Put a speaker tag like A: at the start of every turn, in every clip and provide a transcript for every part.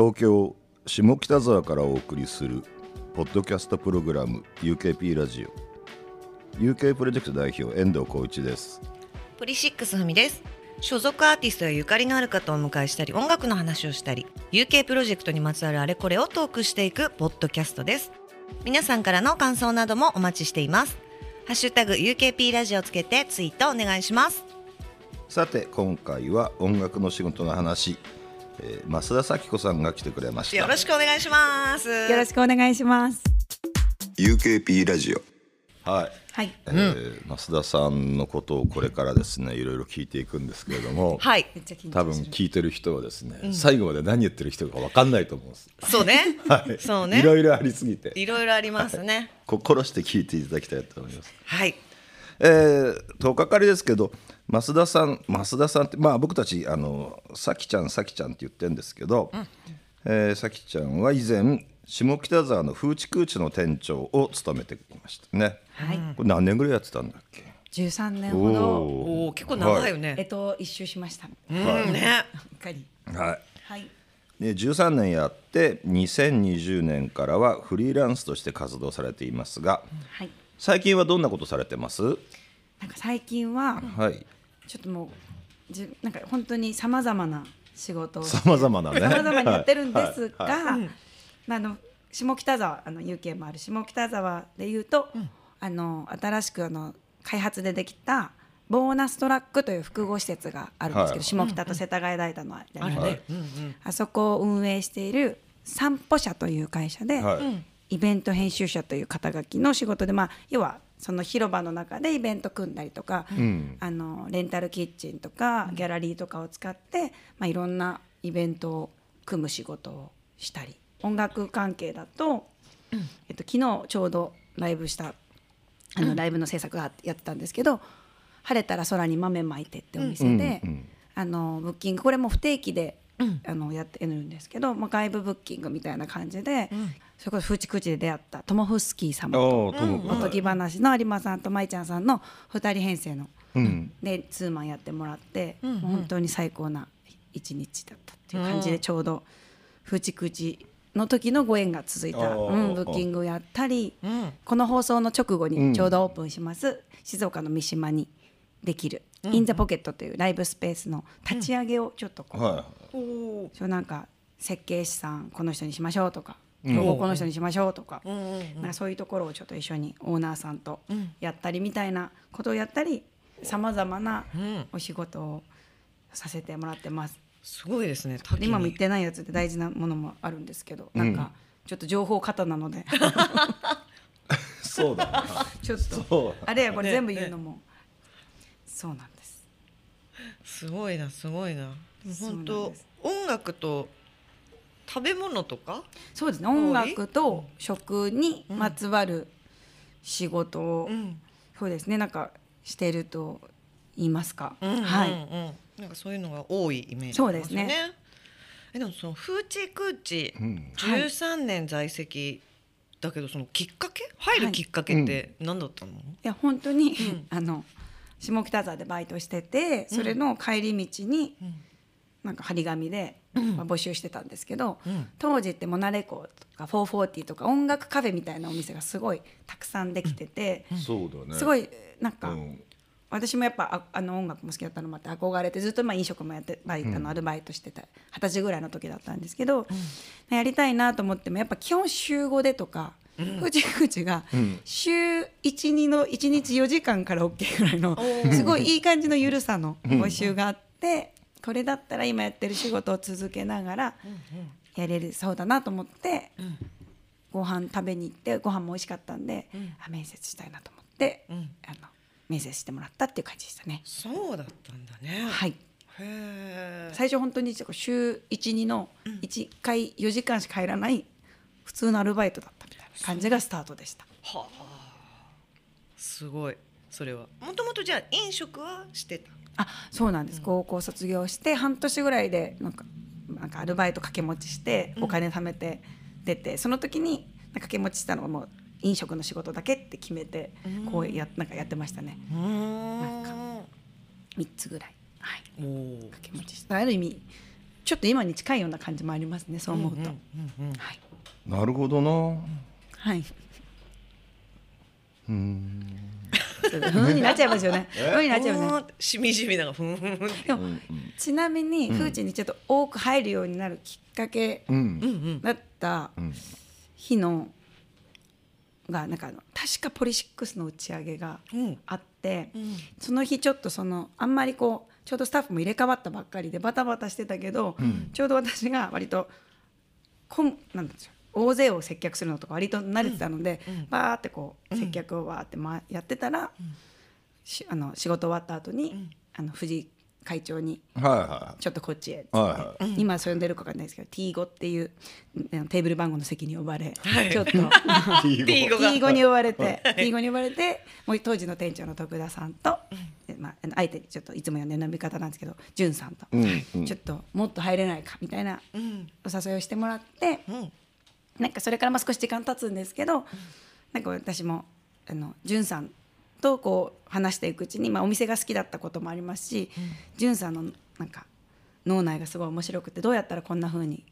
A: 東京下北沢からお送りするポッドキャストプログラム UKP ラジオ。UK プロジェクト代表遠藤浩一です。
B: ポリシックスふみです。所属アーティストやゆかりのある方をお迎えしたり音楽の話をしたり UK プロジェクトにまつわるあれこれをトークしていくポッドキャストです。皆さんからの感想などもお待ちしています。ハッシュタグ UKP ラジオをつけてツイートお願いします。
A: さて今回は音楽の仕事の話、えー、増田咲子さんが来てくれました。
B: よろしくお願いします。
C: よろしくお願いします。
A: UKP ラジオ。はい、
C: はい。
A: えー増田さんのことをこれからですねいろいろ聞いていくんですけれども、
B: はい。
C: めっちゃ緊張す。る。
A: 多分聞いてる人はですね、最後まで何言ってる人か分かんないと思うんです、
B: そうね、
A: はい、
B: そうね。
A: いろいろありすぎて。
B: いろいろありますね。
A: 心して聞いていただきたいと思います。
B: はい
A: えー、10日かりですけど増田さん増田さんってまあ僕たちあのさきちゃんさきちゃんって言ってるんですけど、えーさきちゃんは以前下北沢の風知空地の店長を務めてきましたね、
C: はい。
A: これ何年ぐらいやってたんだっけ？
C: 十三年ほど。
B: おお結構長いよね、
C: えっと一周しました。
B: うんね。
C: うっかり。
A: はい。
C: はい。
A: で13年やって2020年からはフリーランスとして活動されていますが
C: はい。
A: 最近はどんなことされてます？
C: なんか最近は
A: はい。
C: ちょっともうじなんか本当にさまざまな仕事を
A: さまざまなね。
C: さまざまにやってるんですが、
A: はい。はい。
C: まああの下北沢あの UK もある下北沢でいうと、あの新しくあの開発でできたボーナストラックという複合施設があるんですけど、
A: はい。
C: 下北と世田谷大田のある
B: あ
C: そこを運営している散歩社という会社で、
A: はい
C: イベント編集者という肩書きの仕事で、まあ、要はその広場の中でイベント組んだりとか、
A: ん。
C: あのレンタルキッチンとかギャラリーとかを使って、まあ、いろんなイベントを組む仕事をしたり音楽関係だと、えっと、昨日ちょうどライブしたあのライブの制作がやってたんですけど「晴れたら空に豆まいて」ってお店で、
A: うんうん
C: あのブッキングこれも不定期で、あのやってるんですけど、まあ、外部ブッキングみたいな感じで、それこそフーチクチで出会ったトモフスキー様。と
A: おーとも
C: おとぎ話の有馬さんと舞ちゃんさんの2人編成の、
A: うん。
C: でツーマンやってもらって、もう本当に最高な一日だったっていう感じでちょうどフーチクチの時のご縁が続いた、うん、ブッキングをやったり、
B: ん。
C: この放送の直後にちょうどオープンします、静岡の三島にできる「イン・ザ・ポケット」というライブスペースの立ち上げをちょっとこう、
A: は
C: そうなんか設計士さんこの人にしましょうとかロゴこの人にしましょうとか,、なんかそういうところをちょっと一緒にオーナーさんとやったりみたいなことをやったりさまざまなお仕事をさせてもらってます。
B: すごいですね
C: 今も言ってないやつで大事なものもあるんですけど、なんかちょっと情報過多なので。
A: いそうだな。
C: ちょっと。あれやこれ全部言うのも。そうなんです。
B: すごいなすごいな。本当音楽と食べ物とか？
C: そうですね。音楽と食にまつわる仕事を、
B: ん。
C: そうですね。なんかしてると言いますか、
B: は、
C: はいい、
B: うん。うんなんかそういうのが多いイメージ
C: そうですね。
B: えでもその風知空地
A: ん。
B: 13年在籍だけどそのきっかけ？入るきっかけって何だったの、
C: いや本当に、あの下北沢でバイトしててそれの帰り道に、なんか張り紙で、まあ、募集してたんですけど、当時ってモナレコとか440とか音楽カフェみたいなお店がすごいたくさんできてて、
A: そうだね。
C: すごいなんか、
A: うん。
C: 私もやっぱああの音楽も好きだったのもあって憧れてずっとまあ飲食もやってバイトのアルバイトしてた二十歳ぐらいの時だったんですけど、やりたいなと思ってもやっぱ基本週5でとか。うちうちが週12の1日4時間から OK ぐらいのすごいいい感じの緩さの募集があってこれだったら今やってる仕事を続けながらやれるそうだなと思ってご飯食べに行ってご飯も美味しかったんであ面接したいなと思ってあの面接してもらったっていう感じでしたね。
B: そうだったんだね。
C: はい。最初本当に週12の1回4時間しか入らない普通のアルバイトだったみたいな感じがスタートでした。
B: はあ。すごい。それは。もともとじゃあ飲食はしてた？
C: あそうなんです、高校卒業して半年ぐらいでなんかなんかアルバイト掛け持ちしてお金貯めて出て、その時に掛け持ちしたのがもう飲食の仕事だけって決めてこうやなんかやってましたね。
B: うん。
C: なんか3つぐらい、はい、掛け持ちしたある意味ちょっと今に近いような感じもありますねそう思うと、はい。
A: なるほどな。
C: はい。そう ふんになっちゃいますよね。ふんになっちゃいますね。
B: うんしみじみながふん。ふんふん
C: でも、ちなみにフーチにちょっと多く入るようになるきっかけ
A: うん。
C: だった日のがなんかあの確かポリシックスの打ち上げが
B: うん
C: あって、その日ちょっとそのあんまりこうちょうどスタッフも入れ替わったばっかりでバタバタしてたけど、ちょうど私が割とこんなんでしょう大勢を接客するのとか割と慣れてたので、バーってこう接客をわーってまやってたら、しあの仕事終わった後に、あの藤井会長に
A: はいは
C: ちょっとこっちへっつって、
A: は
C: 今それ呼んでるかわかんないですけど T5 っていううんテーブル番号の席に呼ばれ、
B: はい。
C: ちょっと
A: い。T
B: ティーゴが。
C: T5 に呼ばれて T5 に呼ばれてもう当時の店長の徳田さんと、でまあ、あのあえてちょっといつも呼んでる呼び方なんですけど潤さんと、
A: うんうん。
C: ちょっともっと入れないかみたいな
B: うん。
C: お誘いをしてもらって、
B: うん
C: なんかそれからまあ少し時間経つんですけど、なんか私もあの潤さんとこう話していくうちに、まあ、お店が好きだったこともありますし潤、さんのなんか脳内がすごい面白くてどうやったらこんな風に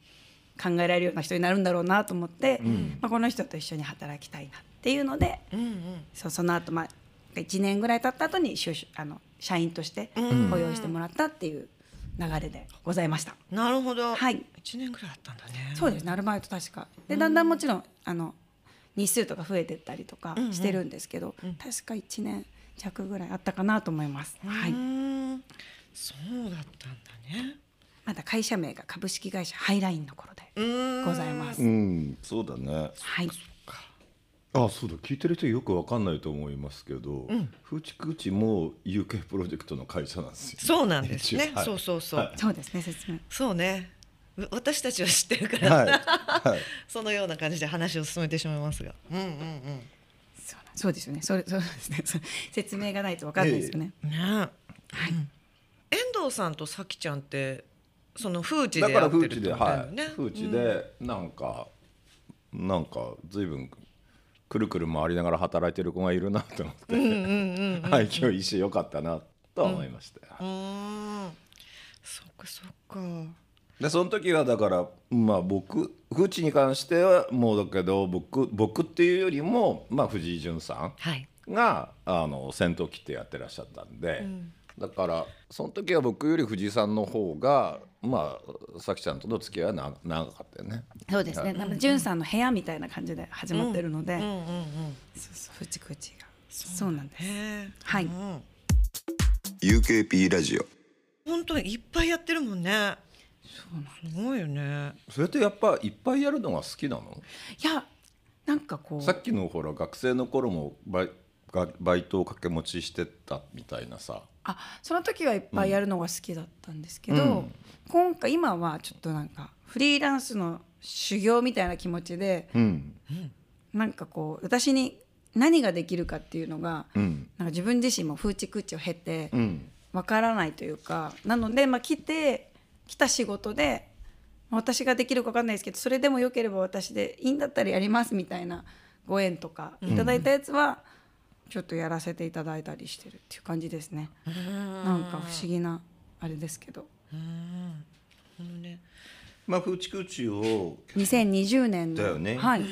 C: 考えられるような人になるんだろうなと思って、まあ、この人と一緒に働きたいなっていうので、
B: うんうん。
C: そうその後、まあ1年ぐらい経った後に就職あの社員として
B: うん。
C: 雇用してもらったっていう流れでございました。
B: なるほど。
C: はい。
B: 一年ぐらいあったんだね。
C: そうです。ねアルバイト確か。でだんだんもちろんあの日数とか増えてったりとかしてるんですけど、確か1年弱ぐらいあったかなと思います、
B: う
C: はい、
B: そうだったんだね。
C: まだ会社名が株式会社ハイラインの頃でございます、
A: うん。そうだね。
C: はい
A: あそうだ。聞いてる人よくわかんないと思いますけど、フーチクーチも UK プロジェクトの会社なんですよ。
B: そうなんですね。
A: はい。
B: そうそうそう。
C: そうですね説明。
B: そうね。う私たちは知ってるから、
A: はい。はい。
B: そのような感じで話を進めてしまいますが。うんうんうん。
C: そうなんそうですよね。それ そうですね。説明がないと分かんないですよね、
B: ね。はい、遠藤さんとさきちゃんってその風地で
A: だから
B: やってるって
A: 風地で
B: ことだよね。
A: はい。風地でなんか、なんか随分くるくる回りながら働いてる子がいるなと思って、はい今日一緒よかったなと思いました、
B: うーん。そっかそっか。
A: でその時はだからまあ僕風地に関してはもうだけど僕僕っていうよりもまあ藤井潤さ
B: はい。
A: んがあの先頭切ってやってらっしゃったんで、だからその時は僕より藤井さんの方がまあさきちゃんとの付き合いはな長かったよね。
C: そうですね。なんか潤さんの部屋みたいな感じで始まってるので、
B: うんうんうん
C: そうそう。フチクチがそうなんです。はい。
B: うん
D: UKP ラジオ。
B: 本当にいっぱいやってるもんね。す。ごいよね。
A: それってやっぱいっぱいやるのが好きなの？
C: いやなんかこう。
A: さっきのほら学生の頃もバイがバイトを掛け持ちしてたみたいなさ
C: あその時はいっぱいやるのが好きだったんですけど、
A: うん。
C: 今回今はちょっとなんかフリーランスの修行みたいな気持ちで
A: うん。
C: なんかこう私に何ができるかっていうのが、
A: うん。
C: なんか自分自身も風知空知を経て
A: うん。
C: わからないというかなので、まあ、来て来た仕事でまあ私ができるかわかんないですけどそれでもよければ私でいいんだったらやりますみたいなご縁とかいただいたやつはちょっとやらせていただいたりしてるっていう感じですね。なんか不思議なあれですけど。
B: あのね。
A: まあ風知空知を
C: 2020年の。
A: だよね。
C: はい、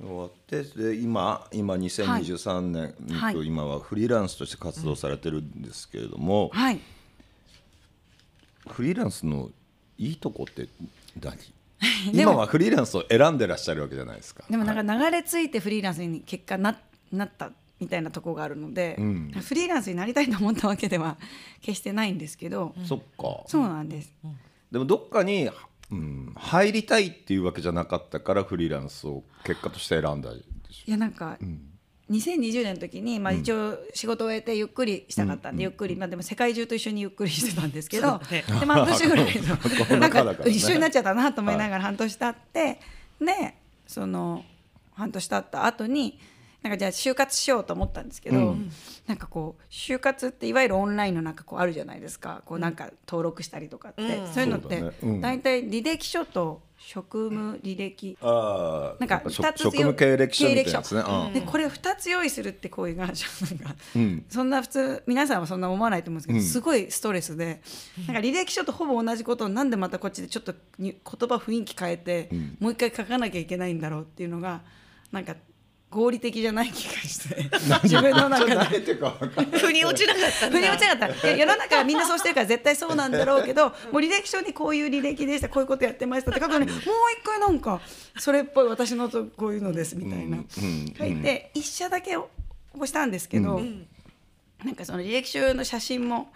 A: 終わってで今今2023年、
C: はい。
A: 今はフリーランスとして活動されてるんですけれども、
C: はい、
A: フリーランスのいいとこって何？今はフリーランスを選んでらっしゃるわけじゃないですか。
C: でもなんか流れ着いてフリーランスに結果ななったみたいなとこがあるので、
A: うん。
C: フリーランスになりたいと思ったわけでは 決してないんですけど、
A: そっか。
C: そうなんです。
A: でもどっかに、うん、入りたいっていうわけじゃなかったからフリーランスを結果として選んだ
C: いやなんか、2020年の時に、まあ、一応仕事を終えてゆっくりしたかったんで、ゆっくり、まあ、でも世界中と一緒にゆっくりしてたんですけど、で半年ぐらい
A: こ
C: のなんか一緒になっちゃったなと思いながら半年経って、でその半年経った後になんかじゃあ就活しようと思ったんですけど、なんかこう就活っていわゆるオンラインのなんかこうあるじゃないですか。こうなんか登録したりとかって、
B: うん。
C: そういうのって大体履歴書と職務履歴。
A: ああ
C: なんか
A: 職
C: 二つ
A: 職務経歴書みたいなやつね。
C: 経歴書。でこれ2つ用意するって行為がなんか、
A: ん。
C: そんな普通皆さんはそんな思わないと思うんですけど、
A: うん。
C: すごいストレスで。なんか履歴書とほぼ同じことをなんでまたこっちでちょっとに言葉雰囲気変えて、もう一回書かなきゃいけないんだろうっていうのがなんか合理的じゃない気がして。自分の中で。
B: 腑に落ちなかった
C: 腑に落ちなかった。世の中はみんなそうしてるから絶対そうなんだろうけどもう履歴書にこういう履歴でしたこういうことやってましたって書くのにもう一回なんかそれっぽい私のとこういうのですみたいな、書いて一社だけ応募したんですけど、なんかその履歴書の写真も。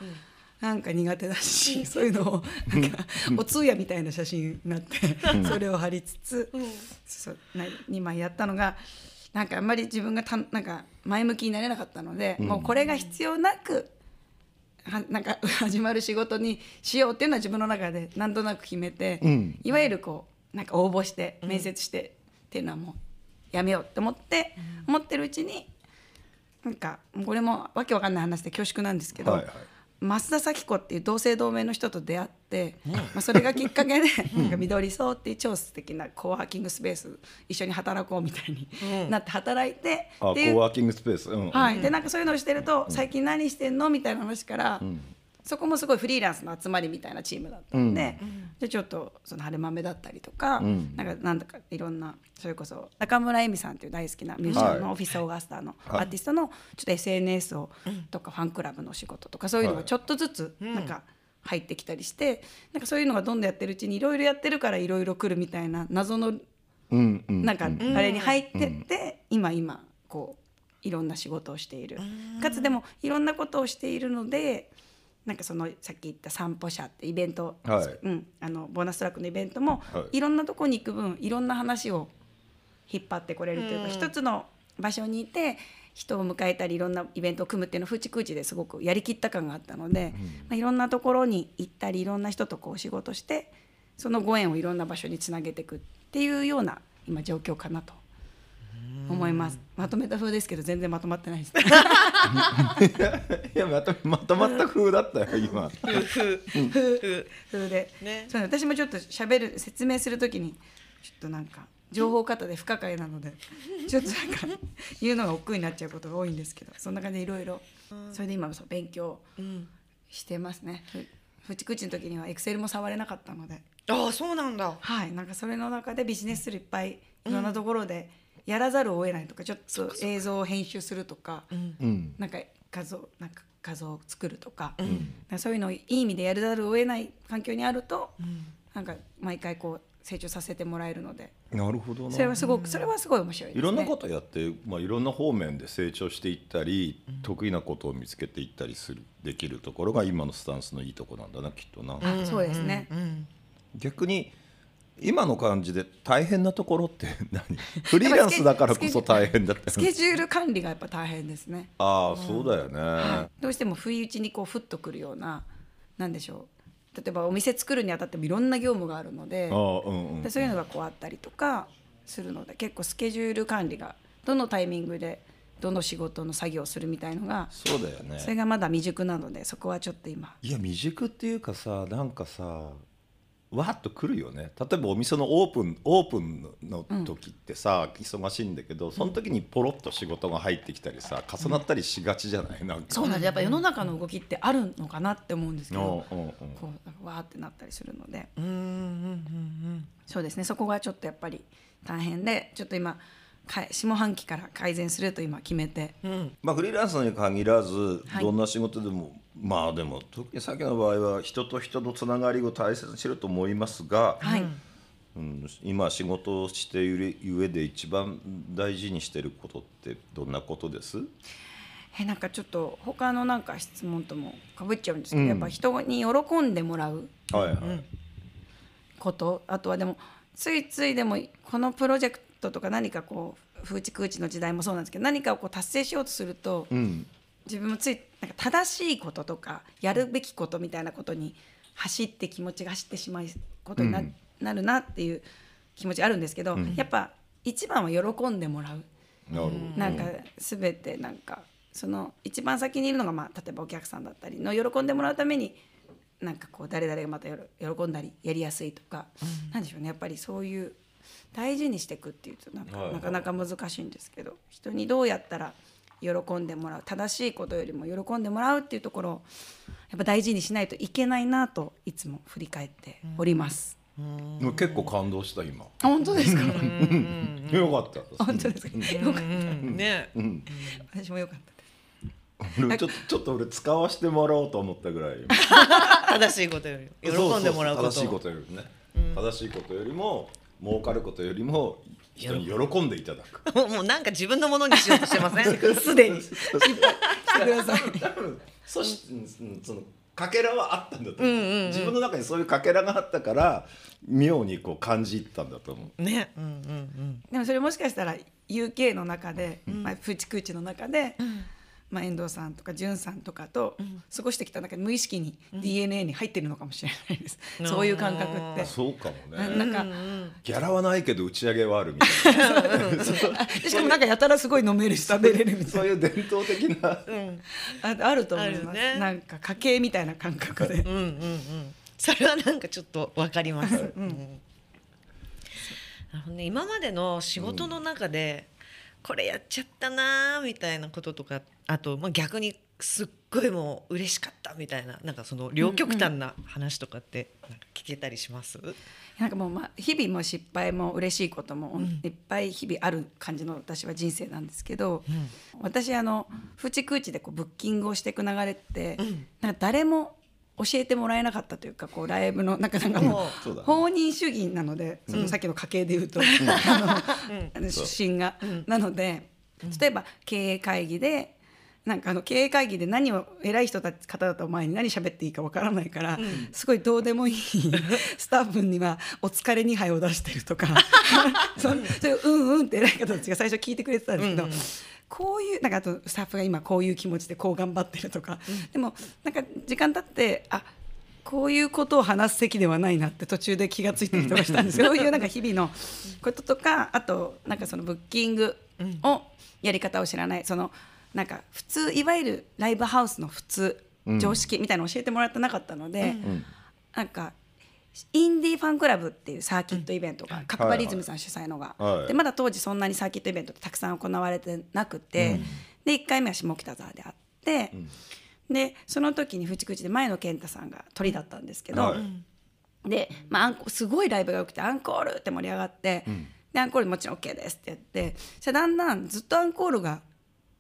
C: なんか苦手だし、そういうのをなんかお通夜みたいな写真になって、それを貼りつつ、そうな2枚やったのがなんかあんまり自分がたなんか前向きになれなかったので、もうこれが必要なくはなんか 始まる仕事にしようっていうのは自分の中でなんとなく決めて、
A: ん。
C: いわゆるこうなんか応募して面接してっていうのはもうやめようって思って、思ってるうちになんかこれもわけわかんない話で恐縮なんですけど、
A: はいはい
C: 増田咲子っていう同姓同名の人と出会って、まあ、それがきっかけで なんか緑荘っていう超素敵なコワーキングスペース一緒に働こうみたいになって働いて、
A: あコ
C: っていう
A: ーワーキングスペース。うん。
C: はい、でなんかそういうのをしてると「最近何してんの?」みたいな話から、そこもすごいフリーランスの集まりみたいなチームだったので、でちょっとその春豆だったりとか、なんかなんだかいろんなそれこそ中村恵美さんっていう大好きなミュージシャンの
A: はい。
C: オフィスオーガスターのア
A: はい
C: ーティストのちょっと SNS をとかファンクラブの仕事とかそういうのがちょっとずつなんか入ってきたりして、なんかそういうのがどんどんやってるうちにいろいろやってるからいろいろ来るみたいな謎の
A: うんうん
C: なんかあれに入ってって、今今こういろんな仕事をしている。かつでもいろんなことをしているのでなんかそのさっき言った散歩者ってイベント、
A: はい。
C: うん、あのボーナストラックのイベントも、
A: はい。
C: い、ろんなとこに行く分いろんな話を引っ張ってこれるというか、一つの場所にいて人を迎えたりいろんなイベントを組むっていうのをフーチクーチですごくやりきった感があったので、まあ、いろんなところに行ったりいろんな人とこうお仕事してそのご縁をいろんな場所につなげていくっていうような今状況かなと思います。まとめた風ですけど全然まとまってないです。
A: いやまとまとまった風だったよ今。
C: 風で、
B: ね。
C: そう私もちょっと喋る説明するときにちょっとなんか情報型で不可解なので ちょっとなんか言うのが億劫になっちゃうことが多いんですけどそんな感じでいろいろそれで今そう勉強してますね。ふふちくちの時にはエクセルも触れなかったので。
B: ああそうなんだ。
C: はいなんかそれの中でビジネススルいっぱいいろんなところでやらざるを得ないとか、ちょっと映像を編集するとか、
A: うん。
C: なんか画像なんか画像を作るとか,、なんかそういうのをいい意味でやらざるを得ない環境にあると、なんか毎回こう成長させてもらえるので。
A: なるほどな。
C: それはすごくそれはすごい面白いですね。
A: いろんなことやって、まあ、いろんな方面で成長していったり、得意なことを見つけていったりするできるところが今のスタンスのいいところなんだなきっとな、
C: あそうですね。
A: 逆に今の感じで大変なところって 何？フリーランスだからこそ大変だった
C: スケジュール管理がやっぱ大変ですね。
A: ああそうだよね、
C: どうしても不意打ちにこうふっとくるようななんでしょう。例えばお店作るにあたってもいろんな業務があるので
A: うんうん。
C: でそういうのがこうあったりとかするので結構スケジュール管理がどのタイミングでどの仕事の作業をするみたいのが
A: そうだよね。
C: それがまだ未熟なのでそこはちょっと今。
A: いや未熟っていうかさなんかさわっとくるよね。例えばお店のオープンオープンの時ってさ、忙しいんだけどその時にポロッと仕事が入ってきたりさ重なったりしがちじゃない？なんか。
C: そうなんですやっぱ世の中の動きってあるのかなって思うんですけど
A: うんうんうん。
C: こうわーってなったりするので。そうですね。そこがちょっとやっぱり大変でちょっと今か下半期から改善すると今決めて、
A: まあフリーランスに限らず
C: はい。
A: どんな仕事でも、まあでも特にさっきの場合は人と人のつながりを大切にしてると思いますが、
C: はい、
A: うん、今仕事をしている上で一番大事にしてることってどんなことです？
C: えなんかちょっと他のなんか質問ともかぶっちゃうんですけど、
A: うん。
C: やっぱ人に喜んでもらう
A: はいはい、
C: ことあとはでもついついでもこのプロジェクトとか何かこう風知空知の時代もそうなんですけど何かをこう達成しようとすると、
A: うん。
C: 自分もついなんか正しいこととかやるべきことみたいなことに走って気持ちが走ってしまうことにな,、
A: うん。
C: なるなっていう気持ちあるんですけど、
A: ん。
C: やっぱ一番は喜んでもらう。
A: な
C: んか全てなんかその一番先にいるのが、まあ、例えばお客さんだったりの喜んでもらうためになんかこう誰々がまた喜んだりやりやすいとか、なんでしょうね。やっぱりそういう大事にしていくっていうとなんか、
A: はいはい
C: なかなか難しいんですけど人にどうやったら喜んでもらう正しいことよりも喜んでもらうっていうところをやっぱ大事にしないといけないなといつも振り返っております。
A: もう結構感動した今。
C: あ本当ですか？
A: よかった。
C: 本当ですか？よかった。
B: ね
A: うん。
C: 私もよかったです。
A: 俺ちょっとちょっと俺使わせてもらおうと思ったぐらい。
B: 正しいことより喜んでもらうこと
A: 正しいことよりね。正しいことよりも儲かることよりも人に喜んでいただく。
B: もうなんか自分のものにしようとしてません？
C: すでに失敗してください。
A: 多分そしうんそのかけらはあったんだと思う,、自分の中にそういうかけらがあったから妙にこう感じたんだと思う。
B: ね。うんうんうん。
C: でもそれもしかしたら UK の中で、まあ、プーチクーチの中で、まあ、遠藤さんとか潤さんとかと過ごしてきた中で無意識に DNA に入ってるのかもしれないです、そういう感覚って。
A: そうかもね。
C: なんか、
A: ギャラはないけど打ち上げはあるみたいな。
C: でしかもなんかやたらすごい飲めるし食べれるみたいう
A: そいう伝統的な。
C: なああると思います、
B: ね。
C: なんか家系みたいな感覚で。
B: うんうんうんそれはなんかちょっとわかります、うん。ね、今までの仕事の中で、これやっちゃったなーみたいなこととかあと、まあ、逆にすっごいもう嬉しかったみたいななんかその両極端な話とかってなんか聞けたりします、
C: なんかもう、まあ、日々も失敗も嬉しいこともいっぱい日々ある感じの私は人生なんですけど、私あのフーチクーチでこうブッキングをしていく流れって、なんか誰も教えてもらえなかったというかこうライブの なんかなんかも
A: そう
C: 放任主義なのでそのさっきの家系で言うと、出身が、なので例えば経営会議でなんかあの経営会議で何を偉い人たち方だと前に何喋っていいかわからないから、すごいどうでもいい スタッフには「お疲れ2杯」を出してるとか そそれをうんうんって偉い方たちが最初聞いてくれてたんですけど。こういうなんかあとスタッフが今こういう気持ちでこう頑張ってるとか、でもなんか時間経ってあこういうことを話す席ではないなって途中で気がついたりとかしたんです。けどそういうなんか日々のこととかあとなんかそのブッキングをやり方を知らない。そのなんか普通いわゆるライブハウスの普通常識みたいなのを教えてもらってなかったので、なんかインディーファンクラブっていうサーキットイベントが、カッパリズムさん主催のが、
A: はい。
C: でまだ当時そんなにサーキットイベントってたくさん行われてなくて、で1回目は下北沢であって、でその時にフチクチで前野健太さんが鳥だったんですけど、
A: はい。
C: で、まあ、すごいライブが良くてアンコールって盛り上がって、でアンコールもちろん OK ですってやってだんだんずっとアンコールが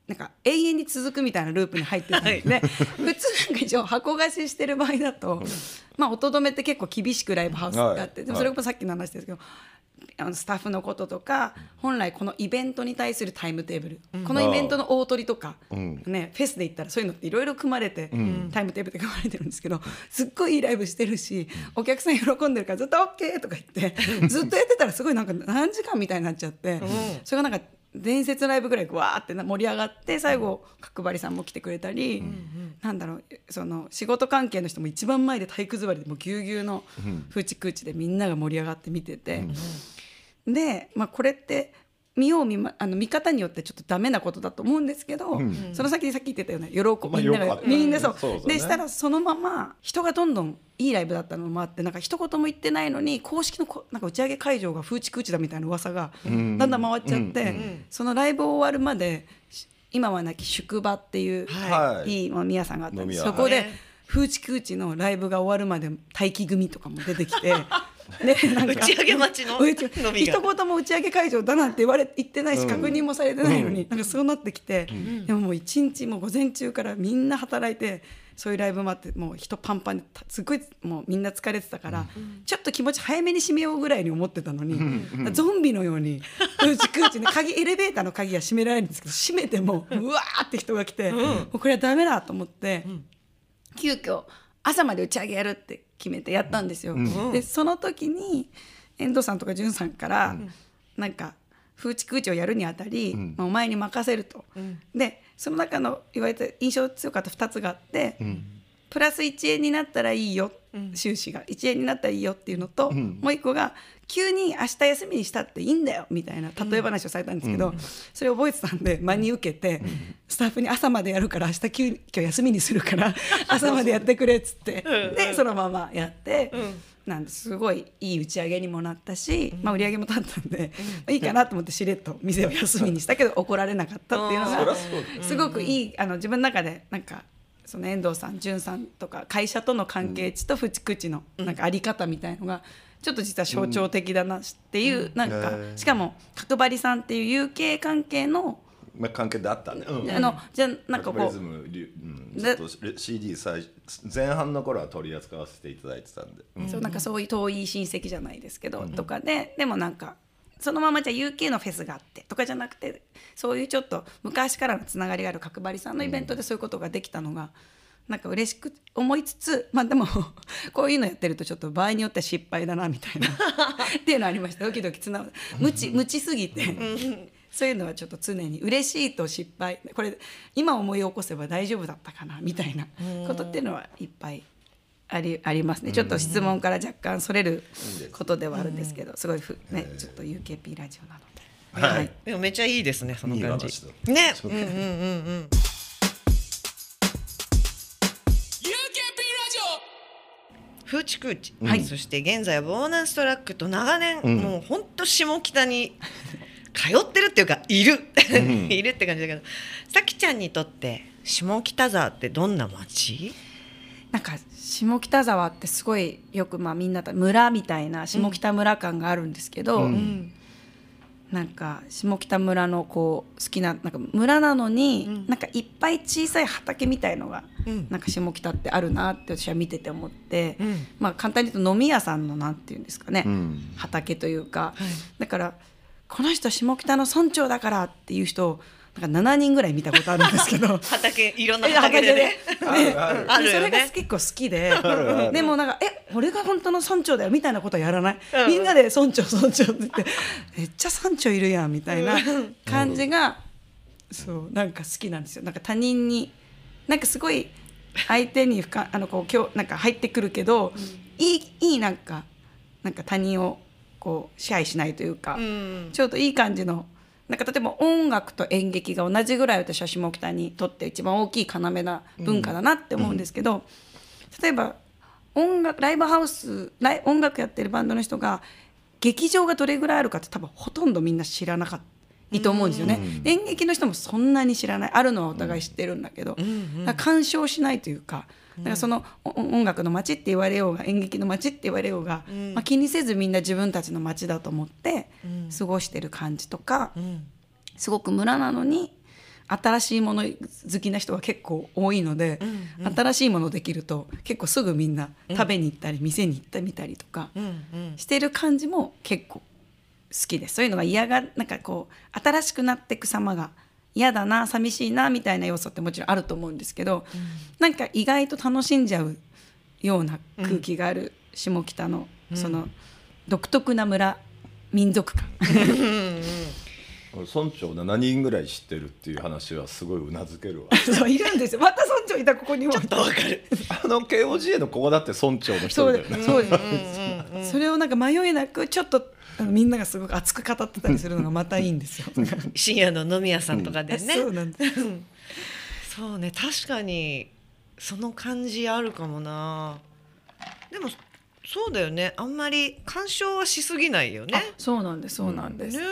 C: なんか永遠に続くみたいなループに入ってたんですね、普通なんか一応箱貸ししてる場合だと、まあ音止めって結構厳しくライブハウスがあって、
A: はい。
C: でもそれこそさっきの話ですけど、あのスタッフのこととか本来このイベントに対するタイムテーブル、このイベントの大取りとか、ね、フェスで言ったらそういうのっていろいろ組まれて、タイムテーブルで組まれてるんですけどすっごいいいライブしてるしお客さん喜んでるからずっと OK とか言って ずっとやってたらすごいなんか何時間みたいになっちゃって、それがなんか伝説のライブぐらいわーってな盛り上がって最後角張さんも来てくれたり、なんだろうその仕事関係の人も一番前で体育座りでもうぎゅうぎゅうのフーチクーチでみんなが盛り上がって見てて、で、まあ、これって見よう見,、ま、あの見方によってちょっとダメなことだと思うんですけど、その先にさっき言ってたような喜ぶ
A: まあ
C: みんながみんなそう,、
A: そうだね。
C: でしたらそのまま人がどんどんいいライブだったのもあってなんか一言も言ってないのに公式のこなんか打ち上げ会場が風チクーチだみたいな噂がだんだん回っちゃって、そのライブ終わるまでし今はなき宿場っていう、
A: はい。
C: いい飲み屋さんがあったんです。そこで、
B: はい。
C: 風チクーチのライブが終わるまで待機組とかも出てきて。でなんか。
B: 打ち上げ待ちの
C: 一言も打ち上げ会場だなんて言われ言ってないし、確認もされてないのに、なんかそうなってきて、でももう一日もう午前中からみんな働いてそういうライブもあってもう人パンパンですごいもうみんな疲れてたから、ちょっと気持ち早めに閉めようぐらいに思ってたのに、ゾンビのようにうちくうちね鍵エレベーターの鍵が閉められるんですけど閉めてもうわーって人が来て、もうこれはダメだと思って。急遽朝まで打ち上げやるって決めてやったんですよ。でその時に遠藤さんとか潤さんから、なんか風チクーチをやるにあたり、まあ、お前に任せると。でその中の言われた印象強かった2つがあって、プラス1円になったらいいよ収支が1円になったらいいよっていうのと、もう一個が急に明日休みにしたっていいんだよみたいな例え話をされたんですけど、それを覚えてたんで真に受けて、スタッフに朝までやるから明日急に今日休みにするから 朝までやってくれっつってでそのままやって。なんですごいいい打ち上げにもなったし、まあ、売り上げも立ったんで、いいかなと思ってしれっと店を休みにしたけど怒られなかったっていうのがすごくいいあの自分の中でなんかその遠藤さん潤さんとか会社との関係値と淵口のなんかあり方みたいのがちょっと実は象徴的だなっていう、なんかしかも角張さんっていう有形関係の、
A: まあ関係であったね。うん。
C: あのじゃあなんかこう
A: うん、ず
C: で
A: っと CD 最前半の頃は取り扱わせていただいてたんで、うん。
C: そうなんかそういう遠い親戚じゃないですけど、とかででもなんかそのままじゃあ UK のフェスがあってとかじゃなくてそういうちょっと昔からのつながりがある角張さんのイベントでそういうことができたのが。なんか嬉しく思いつつまあでも こういうのやってるとちょっと場合によっては失敗だなみたいな っていうのありました。ドキドキつな無知無知すぎて。そういうのはちょっと常に嬉しいと失敗。これ今思い起こせば大丈夫だったかなみたいなことっていうのはいっぱいありありますね。ちょっと質問から若干それることではあるんですけどすごいふ、ね、ちょっと UKP ラジオなので、
A: はい。
B: でもめっちゃいいですねその感じ。
A: いい
B: ね。
A: そう
B: うんうんうんうん。フーチクーチ、はい、そして現在はボーナストラックと長年、もう本当下北に 通ってるっていうかいる、いるって感じだけど。さきちゃんにとって下北沢ってどんな街？
C: なんか下北沢ってすごいよくまあみんなと村みたいな下北村感があるんですけど、なんか下北村のこう好きななんか村なのに、なんかいっぱい小さい畑みたいのが、
B: うん。
C: なんか下北ってあるなって私は見てて思って、
B: うん。
C: まあ簡単に言うと飲み屋さんのなんていうんですかね、
A: うん。
C: 畑というか、だからこの人下北の村長だからっていう人をなんか7人ぐらい見たことあるんですけど。
B: 畑いろんな畑でね。
A: あるある。
B: あるよね。
C: それが結構好きで。
A: るある。
C: でもなんか「え俺が本当の村長だよ」みたいなことはやらない、みんなで「村長村長」って言って「めっちゃ村長いるやん」みたいな感じが、そうなんか好きなんですよ。なんか他人になんかすごい相手に深あのこう今日なんか入ってくるけど、いいいいなんかなんか他人をこう支配しないというか、
B: うん。
C: ちょうどいい感じのなんか例えば音楽と演劇が同じぐらい私は下北にとって一番大きい要な文化だなって思うんですけど、例えば音楽ライブハウス音楽やってるバンドの人が劇場がどれぐらいあるかって多分ほとんどみんな知らなかった。いいと思うんですよね、で演劇の人もそんなに知らない。あるのはお互い知ってるんだけど、だから干渉しないというかだからそのお音楽の街って言われようが演劇の街って言われようが、まあ、気にせずみんな自分たちの街だと思って過ごしてる感じとか、すごく村なのに新しいもの好きな人が結構多いので、新しいものできると結構すぐみんな食べに行ったり、店に行ってみたりとか
B: うんうん。
C: してる感じも結構好きです。そういうのが嫌がなんかこう新しくなっていく様が嫌だな寂しいなみたいな要素ってもちろんあると思うんですけど、なんか意外と楽しんじゃうような空気がある下北のその独特な村民族感。
A: 俺村長7人ぐらい知ってるっていう話はすごいうなずけるわ。
C: そういるんですよ。また村長いたここに。も
B: ちょっとわかる
A: あの KOGA のここだって村長の人だよね
C: そうです。それをなんか迷いなくちょっとみんながすごく熱く語ってたりするのがまたいいんですよ。
B: 深夜の飲み屋さんとかでね、
C: そうなんです。
B: そうね確かにその感じあるかもな。でもそうだよね。あんまり干渉はしすぎないよね。
C: あそうなんですそうなんです。
B: ね。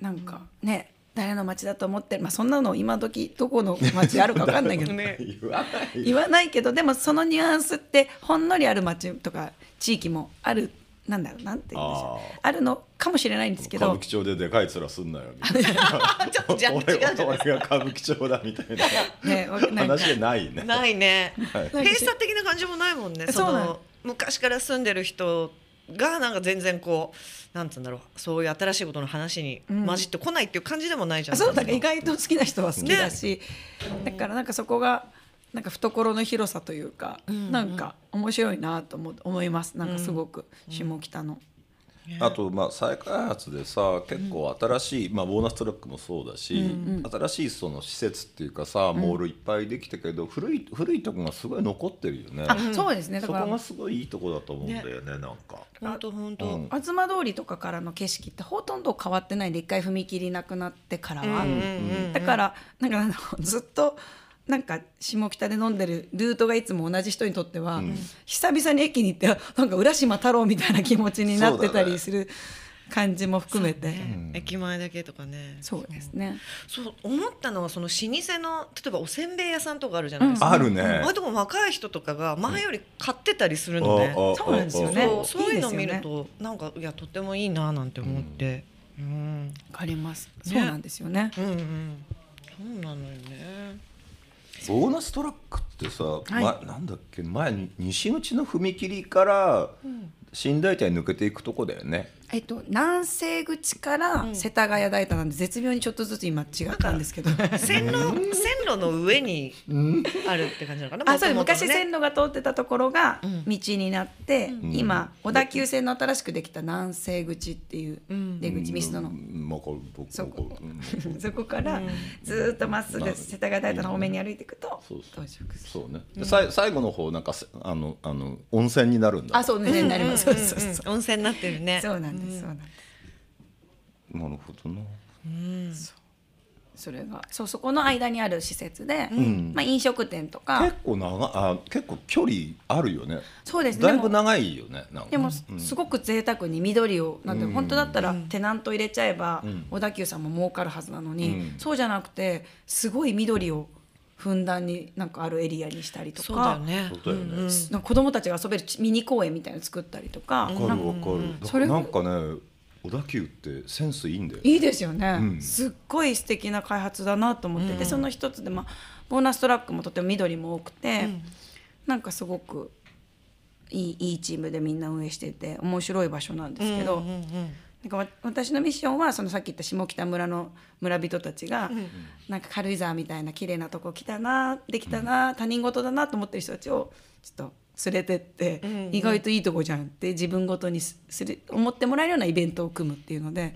C: なんかね誰の町だと思ってる。まあそんなの今時どこの町あるかわかんないけど、
B: ね。
A: 言わない。
C: 言わないけどでもそのニュアンスってほんのりある町とか地域もあるなんだろうなんて言うんでしょう。
A: あ
C: あるのかもしれないんですけど。
A: 歌舞伎町ででかい面すんなよみたいな
B: ちょっとじゃ 違うじゃ
A: 俺
B: ない。ですか
A: 俺が歌舞伎町だみたいな。
C: ね
A: 話じゃないね。
B: ないね、
A: はい。
B: 閉鎖的な感じもないもんね。そ
C: の。
B: の昔から住んでる人がなんか全然こうなんつうんだろう。そういう新しいことの話に混じってこないっていう感じでもないじゃん、
C: そうだから意外と好きな人は好きだし、だからなんかそこがなんか懐の広さというか、なんか面白いなと思思います。なんかすごく下北の。
A: あとまあ再開発でさ結構新しい、まあ、ボーナストラックもそうだし、新しいその施設っていうかさモールいっぱいできたけど、古い古いとこがすごい残ってるよね。
C: あそうですね。だから。
A: そこがすごいいいとこだと思うんだよねなんか。
B: 本当本当。
A: うん。
C: 東通りとかからの景色ってほとんど変わってないんで一回踏切なくなってからは、だからなんかあのずっとなんか下北で飲んでるルートがいつも同じ人にとっては、久々に駅に行ってなんか浦島太郎みたいな気持ちになってたりする感じも含めて
B: ね駅前だけとかね。
C: そうですね。
B: そう思ったのはその老舗の例えばおせんべい屋さんとかあるじゃないですか。
A: あるね。
B: あれとか若い人とかが前より買ってたりするのね。
C: そうなんですよね
B: そうそういうの見るとなんかいやとてもいいななんて思って。うん。
C: わかります。
B: ね
C: そうなんですよね。
B: うんうん。そうなのよね。
A: ボーナストラックってさ、
C: い
A: ま、なんだっけ前に西口の踏切から新大体抜けていくとこだよね。
C: えっと南西口から世田谷大田なんで絶妙にちょっとずつ今違ったんですけど。
B: 線路線路の上にあるって感じなのかな？
C: あそう昔線路が通ってたところが
B: ん。
C: 道になって、今小田急線の新しくできた南西口っていう出口ミスドの、
A: うん、
C: そこ。そこからずーっとまっすぐ世田谷大田の方面に歩いていくと
A: そうそう。
C: 到着する。
A: そうね。でさい最後の方なんかせあのあの温泉になるんだ。
C: あそうねなります。
B: 温泉になってるね。
C: そうなんですそうなんです。
A: なるほどな。
C: それがそうそこの間にある施設で、
A: ん。
C: まあ、飲食店とか。
A: 結構長あ結構距離あるよね。
C: そうですね。
A: だい
C: でも
A: ぶ長いよね。なんか。
C: でも
A: うん。
C: すごく贅沢に緑をなんて
A: うん。
C: 本当だったらテナント入れちゃえば
A: ん。
C: 小田急さんも儲かるはずなのに
A: うん。
C: そうじゃなくてすごい緑をふんだんになんかあるエリアにしたりとか。
B: ね。
A: そうだよね。
C: なんか子供たちが遊べるミニ公園みたいなの作ったりとか。
A: わかるわかる。だ
C: それ
A: なんかね小田急ってセンスいいんだよ。
C: いいですよね、
A: うん。
C: すっごい素敵な開発だなと思ってて、その一つで、まあ、ボーナストラックもとても緑も多くて、なんかすごくいいいいチームでみんな運営してて面白い場所なんですけど、なんかわ私のミッションはそのさっき言った下北村の村人たちが、なんか軽井沢みたいな綺麗なとこ来たなできたな、他人事だなと思ってる人たちをちょっと連れてって、意外といいとこじゃんって自分ごとにすする思ってもらえるようなイベントを組むっていうので、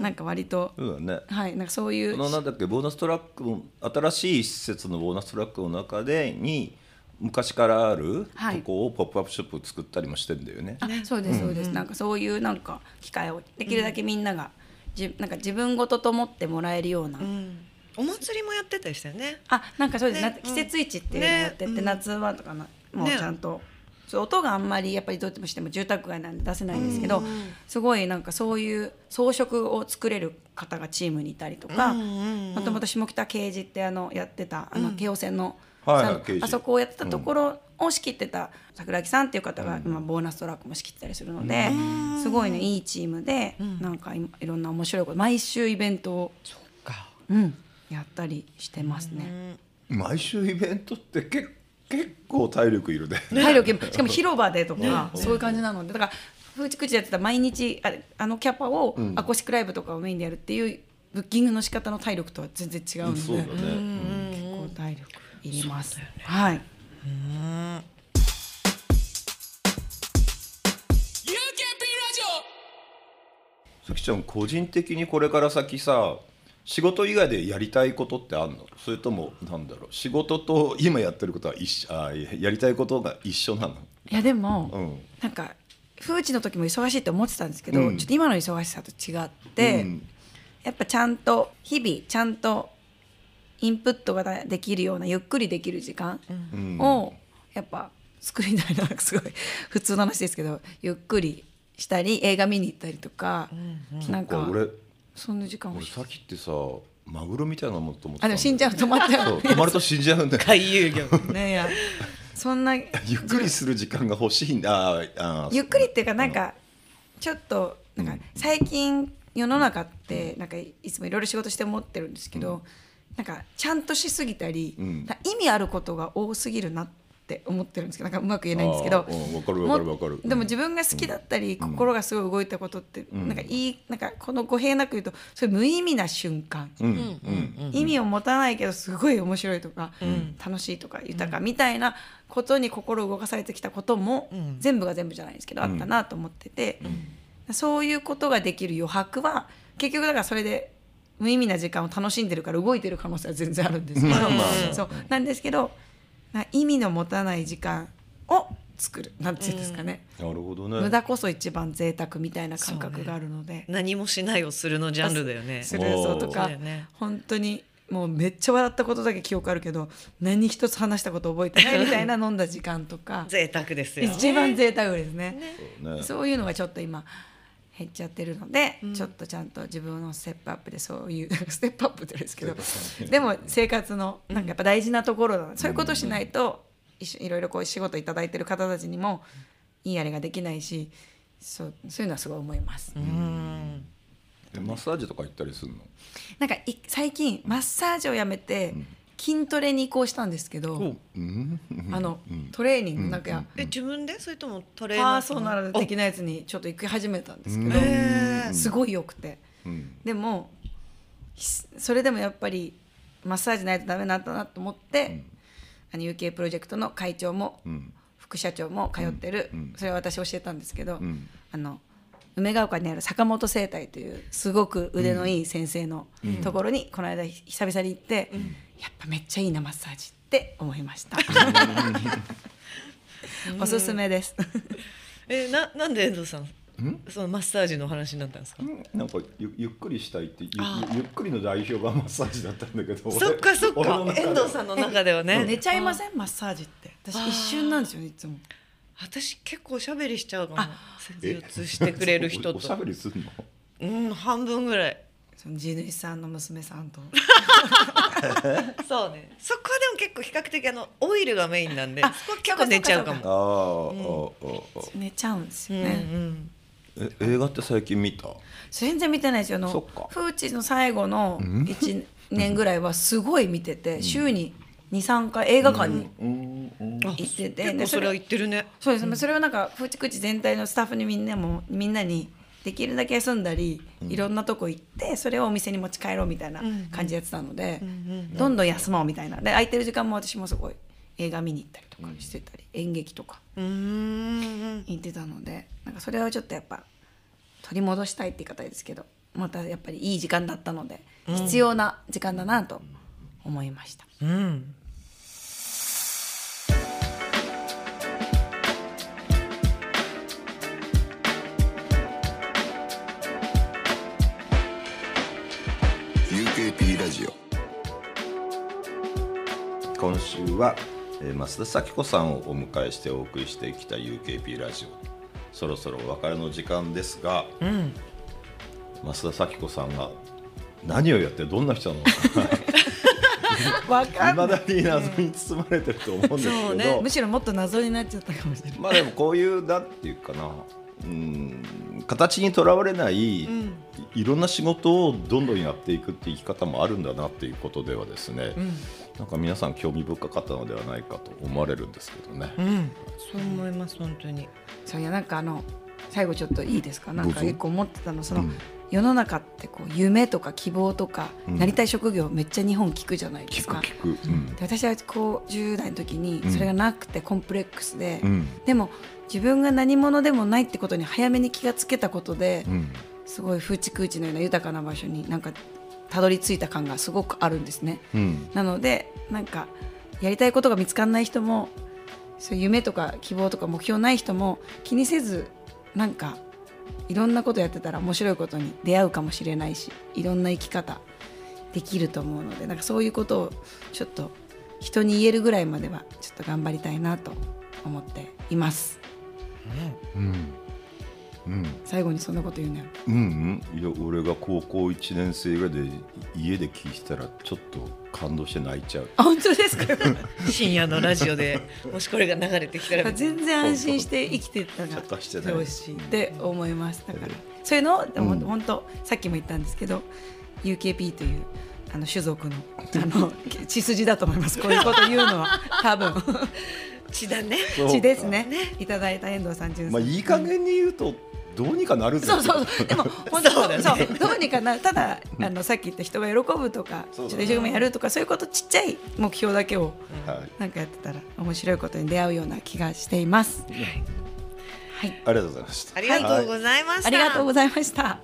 C: なんか割と、
A: そうだね。
C: はいなんかそういう
A: このなんだっけボーナストラックも新しい施設のボーナストラックの中でに昔からある
C: はい。
A: とこをポップアップショップ作ったりもしてんだよね。
C: あそうですそうです、なんかそういうなんか機会をできるだけみんなが、じなんか自分ごとと思ってもらえるような、
B: うん。お祭りもやってたりしたよね。
C: あなんかそうです、
B: ね。
C: な季節市っていうのをやってて、
B: ねうん。
C: 夏はとかなもう
B: ね。
C: ちゃんと、そう音があんまりやっぱりどうしても住宅街なんで出せないんですけど、すごいなんかそういう装飾を作れる方がチームにいたりとかもともと下北刑事ってあのやってたあの京王線の、
A: はいはい
C: あそこをやってたところを仕切ってた桜木さんっていう方が今ボーナストラックも仕切ってたりするので、すごいねいいチームで、なんか今いろんな面白いこと毎週イベントを、
B: か。
C: うん、やったりしてますね。
A: 毎週イベントって結結構体力いるね。
C: 体力しかも 広場でとかそういう感じなのでだから風畜地でやってた毎日あれあのキャパをアコースティックライブとかをメインでやるっていうブッキングの仕方の体力とは全然違うので
A: そうだね。
C: 結構体力いります。はい。
A: さきちゃん個人的にこれから先さ仕事以外でやりたいことってあるの？それともなんだろう？仕事と今やってることは一緒？あやりたいことが一緒なの？
C: いやでも、
A: うん。
C: なんか風知の時も忙しいって思ってたんですけど、
A: うん。
C: ちょっと今の忙しさと違って、
A: うん。
C: やっぱちゃんと日々ちゃんとインプットができるようなゆっくりできる時間
A: うん。
C: をやっぱ作りたいな。すごい。普通の話ですけどゆっくりしたり映画見に行ったりとか、なんか
A: 俺
C: そんな時間欲しい。
A: 俺さっきってさマグロみたいなもんと思ってた
C: あでも死んじゃう。止まっちゃ
A: そう止まると死んじゃうんだよ
B: 回遊魚。
C: うねいやそんな
A: ゆっくりする時間が欲しいんだあ
C: ゆっくりっていうかなんかちょっとなんか最近世の中ってなんかいつもいろいろ仕事して思ってるんですけど、なんかちゃんとしすぎたり、
A: うん。
C: 意味あることが多すぎるなって思ってるんですけどなんかうまく言えないんですけど
A: あーうんわかるわかるわかる。
C: もでも自分が好きだったり、心がすごい動いたことって、なんかいいなんかこの語弊なく言うとそれ無意味な瞬間、
A: うんうん
C: 意味を持たないけどすごい面白いとか、楽しいとか豊かみたいなことに心動かされてきたことも、全部が全部じゃないですけど、あったなと思ってて、そういうことができる余白は結局だからそれで無意味な時間を楽しんでるから動いてる可能性は全然あるんですけど、そう。なんですけどな意味の持たない時間を作るなんていうんですかね、
A: なるほど
C: 無
A: ね
C: 駄こそ一番贅沢みたいな感覚があるので、
B: 何もしないをするのジャンルだよね。
C: するそうと
B: そ
C: か
B: ね。
C: 本当にもうめっちゃ笑ったことだけ記憶あるけど何一つ話したこと覚えてないみたいな飲んだ時間とか。
B: 贅沢ですよ。
C: 一番贅沢ですね。
A: そうね。
C: そういうのがちょっと今減っちゃってるので、ちょっとちゃんと自分のステップアップでそういう ステップアップってですけど でも生活のなんかやっぱ大事なところだな。そういうことしないと一緒いろいろこう仕事いただいてる方たちにもいいあれができないしそうそういうのはすごい思います。
B: うん。
A: えマッサージとか行ったりするの？
C: なんかい最近マッサージをやめて筋トレに移行したんですけど、
A: うん。
C: あのトレーニングなんか、
B: え自分で？それともトレーナー
C: パーソナル的なやつにちょっと行き始めたんですけど、すごい良くて。
A: うん。
C: でもひそれでもやっぱりマッサージないとダメなんだなと思って、あの UK プロジェクトの会長も
A: うん。
C: 副社長も通ってる、
A: うん。
C: それは私教えたんですけど、
A: ん。
C: あの梅ヶ丘にある坂本整体というすごく腕のいい先生のところにこの間久々に行って、やっぱめっちゃいいなマッサージって思いました。おすすめです。
B: えななんで遠藤さんそのマッサージの話になったんですか？
A: なんかゆゆっくりしたいってゆゆゆっくりの代表がマッサージだったんだけど。俺
B: そっかそっか。遠藤さんの中ではね。
C: 寝ちゃいません？マッサージって。私一瞬なんですよねいつも。
B: 私結構おしゃべりしちゃうかも施
A: え？
B: 術してくれる人
A: お おしゃ
B: と
A: べりすんの？
B: うん半分ぐらい。
C: その地主さんの娘さんと。
B: そうね。そこはでも結構比較的あのオイルがメインなんでそこは結構寝ちゃうか
A: あ
B: も
A: ー、あーあ
C: 寝ちゃうんです
B: うんう
C: よね、
B: ん。
A: ーえ映画って最近見た？
C: 全然見てないですよ。あのフーチの最後の1年ぐらいはすごい見てて、週に23回映画館に
A: うんうん。
B: あ
C: 行ってて、
B: 結構それは言ってるね。
C: そうです。ね、それをなんかフーチクチ全体のスタッフにみんなもみんなにできるだけ休んだり、いろんなとこ行ってそれをお店に持ち帰ろうみたいな感じでやってたので、どんどん休もうみたいな。で空いてる時間も私もすごい映画見に行ったりとかしてたり、演劇とか
B: うーん。
C: 行ってたのでなんかそれをちょっとやっぱ取り戻したいって言い方ですけどまたやっぱりいい時間だったので、必要な時間だなと思いました。
B: うん
A: 今週は、えー増田咲子さんをお迎えしてお送りしてきた UKP ラジオ。そろそろお別れの時間ですが、増田咲子さんが何をやってどんな人なのか。い。まだに謎に包まれてると思うんですけど、
B: ね。
C: むしろもっと謎になっちゃったかもしれない。
A: まあでもこういうなんていうかな。うん。形にとらわれない、いいろんな仕事をどんどんやっていくっていう生き方もあるんだなっていうことではですね、なんか皆さん興味深かったのではないかと思われるんですけどね。
B: うん。そう思います本当に。
C: そういやなんかあの最後ちょっといいですか？なんか
A: どうぞ
C: 一個思ってたのその、
A: うん。
C: 世の中ってこう夢とか希望とか、
A: うん。
C: なりたい職業めっちゃ日本聞くじゃないですか。
A: 聞く聞く。うん。
C: で私はこう10代の時に
A: うん。
C: それがなくてコンプレックスで、
A: うん。
C: でも自分が何者でもないってことに早めに気がつけたことで、
A: うん。
C: すごい風知空知のような豊かな場所になんかたどり着いた感がすごくあるんですね。
A: うん。
C: なのでなんかやりたいことが見つからない人もそういう夢とか希望とか目標ない人も気にせずなんかいろんなことやってたら面白いことに出会うかもしれないしいろんな生き方できると思うのでなんかそういうことをちょっと人に言えるぐらいまではちょっと頑張りたいなと思っています。
A: うんうん
C: 最後にそんなこと言うね
A: うんうん。いや俺が高校1年生ぐらいで家で聞いてたらちょっと感動して泣いちゃう。
C: あ本当ですか？
B: 深夜のラジオでもしこれが流れてきたら
C: 全然安心して生きてたら
A: ない。
C: ほしいって思います。だからそういうの？をでも
A: うん。
C: 本当さっきも言ったんですけど UKP というあの種族のあの血筋だと思います。こういうこと言うのは。多分。
B: 血だね。
C: 血ですね。いただいた遠藤さんん。
A: まあいい加減に言うとどうにかなる
C: そうそうそうでも 本当
B: そう,、
C: そうどうにかなただあのさっき言った人が喜ぶとか一生懸命やるとかそういうことちっちゃい目標だけを、
A: はい、
C: なんかやってたら面白いことに出会うような気がしています。はい、はい、
A: ありがとうございました。
E: ありがとうございました。
C: ありがとうございました。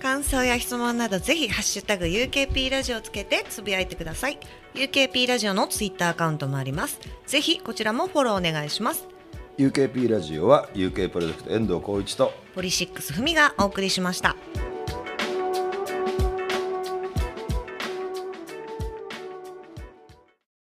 E: 感想や質問などぜひハッシュタグ UKP ラジオつけてつぶやいてください。UKP ラジオのツイッターアカウントもあります。ぜひこちらもフォローお願いします。
A: UKP ラジオは UK プロジェクト遠藤浩一と
E: ポリシックスふみがお送りしました。